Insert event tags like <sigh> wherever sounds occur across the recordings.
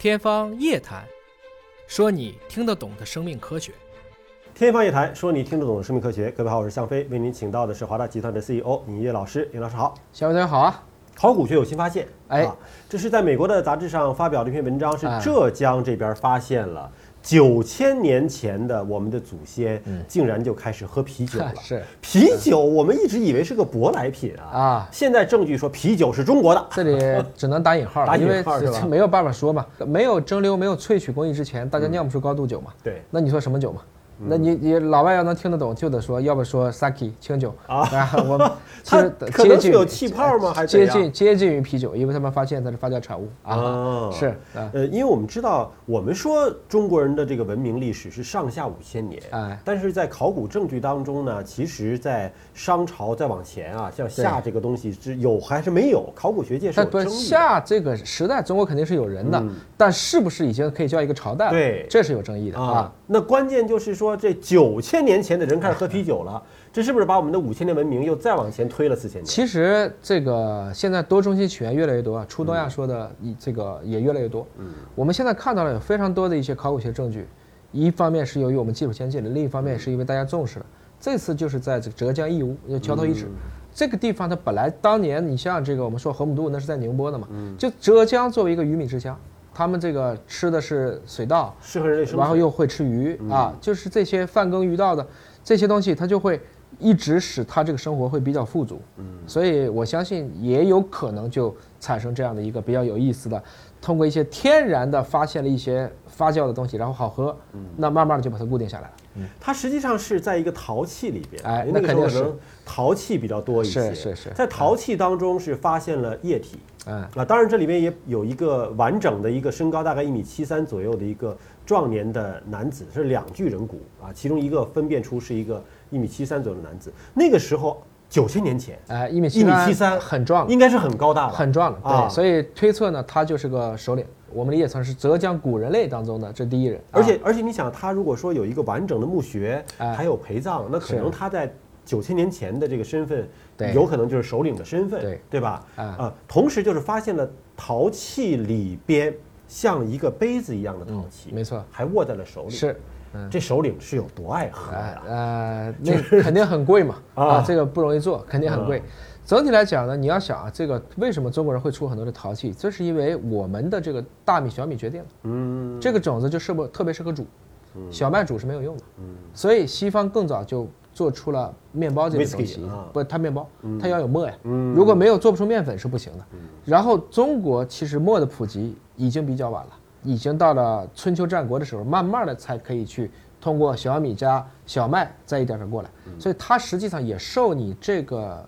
天方夜谭，说你听得懂的生命科学。天方夜谭，说你听得懂的生命科学。各位好，我是向飞，为您请到的是华大集团的 CEO 尹烨老师。尹老师好，小飞同学好啊！考古学有新发现，哎啊，这是在美国的杂志上发表的一篇文章，是哎浙江这边发现了九千年前的我们的祖先竟然就开始喝啤酒了。嗯 <laughs> 是啤酒，我们一直以为是个舶来品啊，啊，现在证据说啤酒是中国的。这里只能打引号 <laughs> 因为引号是吧没有办法说嘛。没有蒸馏、没有萃取工艺之前，大家酿不出高度酒嘛。对，那你说什么酒嘛？那你你老外要能听得懂，就得说，要不说 sake 清酒。啊。我们 <laughs> 其它实可能是接近有气泡吗？还是怎接近接近于啤酒，因为他们发现它是发酵产物。啊。哦。是啊，呃，因为我们知道，我们说中国人的这个文明历史是上下五千年，哎。但是在考古证据当中呢，其实，在商朝再往前啊，像夏这个东西是有还是没有？考古学界是有争议的。夏这个时代，中国肯定是有人的，但是不是已经可以叫一个朝代了？对。这是有争议的啊。啊。，那关键就是说，这九千年前的人开始喝啤酒了，<laughs> 这是不是把我们的五千年文明又再往前推了四千年？其实这个现在多中心起源越来越多啊，出东亚说的这个也越来越多。嗯，我们现在看到了有非常多的一些考古学证据，一方面是由于我们技术先进了，另一方面是因为大家重视了。这次就是在这个浙江义乌，就桥头遗址。这个地方它本来当年你像这个我们说河姆渡那是在宁波的嘛，就浙江作为一个鱼米之乡，他们这个吃的是水稻，适合人类生。然后又会吃鱼啊，就是这些泛耕鱼稻的这些东西，它就会一直使他这个生活会比较富足。嗯，所以我相信也有可能就产生这样的一个比较有意思的，通过一些天然的发现了一些发酵的东西，然后好喝，那慢慢的就把它固定下来了。嗯它实际上是在一个陶器里边，哎那个时候那肯定可能陶器比较多一些。是是是在陶器当中是发现了液体。嗯，啊，当然这里面也有一个完整的一个身高大概一米七三左右的一个壮年的男子，是两具人骨啊，其中一个分辨出是一个一米七三左右的男子。那个时候九千年前，哎，一米一米七七三很壮了，应该是很高大了，很壮了。啊对，所以推测呢，他就是个首领。我们理解成是浙江古人类当中的这第一人，而啊且而且你想，他如果说有一个完整的墓穴，哎还有陪葬，那可能他在九千年前的这个身份，有可能就是首领的身份，对对吧？啊啊，同时就是发现了陶器里边像一个杯子一样的陶器，嗯没错还握在了手里。是，嗯。这首领是有多爱喝呃呀？呃，<laughs> 那肯定很贵嘛，啊啊，这个不容易做，肯定很贵。整体来讲呢，你要想啊，这个为什么中国人会出很多的陶器？这是因为我们的这个大米、小米决定了，嗯，这个种子就适不特别适合煮，小麦煮是没有用的，嗯所以西方更早就做出了面包这个东西啊，不，它面包它要有磨呀，嗯如果没有做不出面粉是不行的。然后中国其实磨的普及已经比较晚了，已经到了春秋战国的时候，慢慢的才可以去通过小米加小麦再一点点过来，所以它实际上也受你这个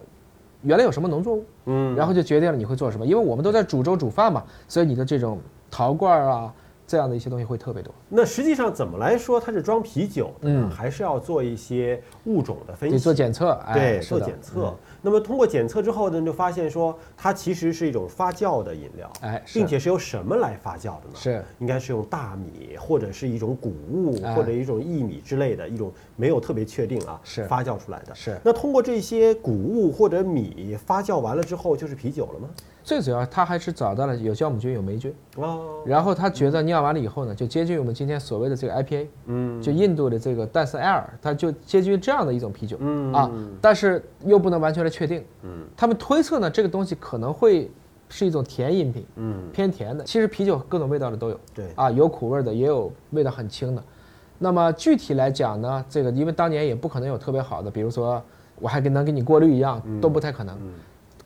原来有什么农作物，嗯，然后就决定了你会做什么，因为我们都在煮粥煮饭嘛，所以你的这种陶罐啊这样的一些东西会特别多。那实际上怎么来说，它是装啤酒的呢？嗯还是要做一些物种的分析，做检测，哎，对，做检测。那么通过检测之后呢，就发现说它其实是一种发酵的饮料，哎并且是由什么来发酵的呢？是应该是用大米或者是一种谷物哎或者一种薏米之类的一种没有特别确定啊，是发酵出来的。是那通过这些谷物或者米发酵完了之后，就是啤酒了吗？最主要他还是找到了有酵母菌有霉菌，哦，然后他觉得酿完了以后呢，就接近于我们今天所谓的这个 IPA，嗯。就印度的这个戴斯艾尔，它就接近于这样的一种啤酒，嗯。啊，但是又不能完全的确定，嗯，他们推测呢，这个东西可能会是一种甜饮品，嗯，偏甜的。其实啤酒各种味道的都有，对。啊，有苦味的，也有味道很轻的。那么具体来讲呢，这个因为当年也不可能有特别好的，比如说我还给能给你过滤一样，都不太可能，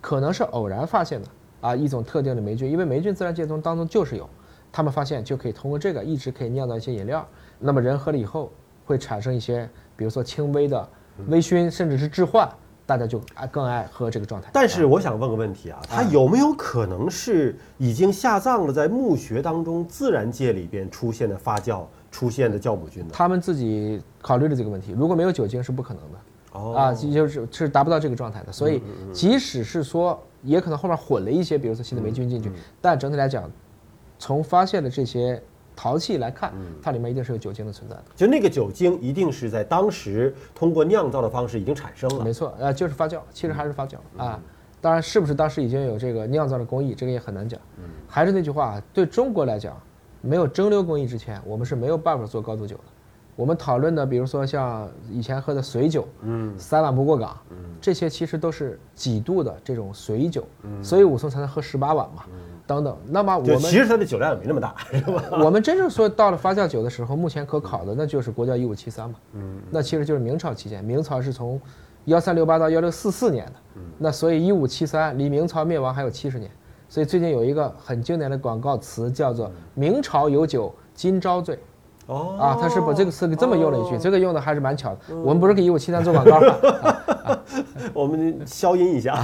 可能是偶然发现的啊一种特定的霉菌，因为霉菌自然界中当中就是有，他们发现就可以通过这个一直可以酿造一些饮料，那么人喝了以后会产生一些，比如说轻微的微醺，甚至是致幻，大家就爱更爱喝这个状态。但是我想问个问题啊，它有没有可能是已经下葬了，在墓穴当中自然界里边出现的发酵出现的酵母菌呢？他们自己考虑了这个问题，如果没有酒精是不可能的。哦。啊，就是是达不到这个状态的，所以即使是说，也可能后面混了一些，比如说新的霉菌进去，但整体来讲，从发现的这些陶器来看，它里面一定是有酒精的存在的。就那个酒精一定是在当时通过酿造的方式已经产生了没。错，呃，就是发酵，其实还是发酵啊。当然，是不是当时已经有这个酿造的工艺，这个也很难讲。还是那句话，对中国来讲，没有蒸馏工艺之前，我们是没有办法做高度酒的。我们讨论的，比如说像以前喝的水酒，嗯，三碗不过岗，嗯，这些其实都是几度的这种水酒，嗯，所以武松才能喝十八碗嘛，等等。那么我们其实它的酒量也没那么大，是吧？<laughs> 我们真正说到了发酵酒的时候，目前可考的那就是国窖一五七三嘛，嗯，那其实就是明朝期间，明朝是从幺三六八到幺六四四年的，嗯，那所以一五七三离明朝灭亡还有七十年，所以最近有一个很经典的广告词叫做“明朝有酒今朝醉”。哦啊，他是把这个词给这么用了一句，这个用的还是蛮巧的。我们不是给一五七三做广告吗？<laughs> 我们消音一下，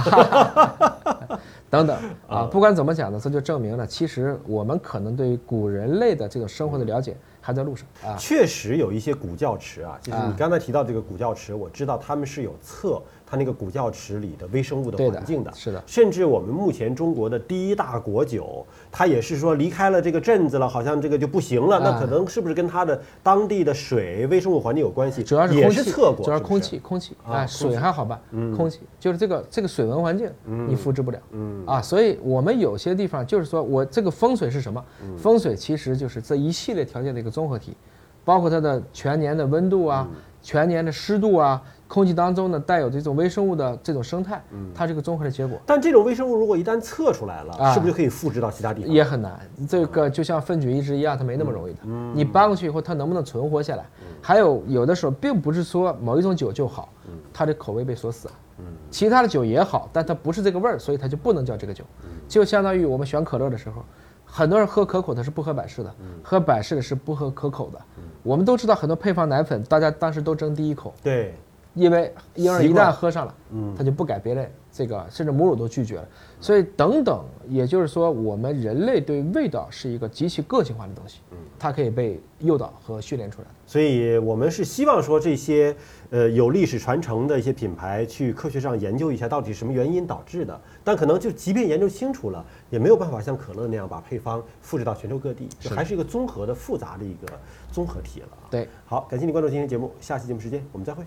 <laughs> 等等啊，不管怎么讲呢，这就证明了，其实我们可能对于古人类的这种生活的了解还在路上啊。确实有一些古教池啊，就是你刚才提到这个古教池，我知道他们是有测。它那个古窖池里的微生物的环境的，是的，甚至我们目前中国的第一大国酒，它也是说离开了这个镇子了，好像这个就不行了。那可能是不是跟它的当地的水微生物环境有关系？主要是也是测过，主要是空气，空气啊，水还好办，空气就是这个这个水文环境你复制不了，嗯啊，所以我们有些地方就是说我这个风水是什么？风水其实就是这一系列条件的一个综合体，包括它的全年的温度啊，全年的湿度啊。空气当中呢带有这种微生物的这种生态，嗯，它是个综合的结果。但这种微生物如果一旦测出来了，是不是就可以复制到其他地方？也很难。这个就像分举一支一样，它没那么容易的。嗯，你搬过去以后，它能不能存活下来？还有有的时候并不是说某一种酒就好，它的口味被锁死了。嗯，其他的酒也好，但它不是这个味儿，所以它就不能叫这个酒。就相当于我们选可乐的时候，很多人喝可口的是不喝百事的，喝百事的是不喝可口的。我们都知道很多配方奶粉，大家当时都争第一口。对。因为婴儿一旦喝上了，嗯，他就不改别的这个，甚至母乳都拒绝了。所以等等，也就是说，我们人类对味道是一个极其个性化的东西，嗯，它可以被诱导和训练出来。所以我们是希望说这些呃有历史传承的一些品牌，去科学上研究一下到底什么原因导致的。但可能就即便研究清楚了，也没有办法像可乐那样把配方复制到全球各地，就还是一个综合的复杂的一个综合体了。对，好，感谢你关注今天节目，下期节目时间我们再会。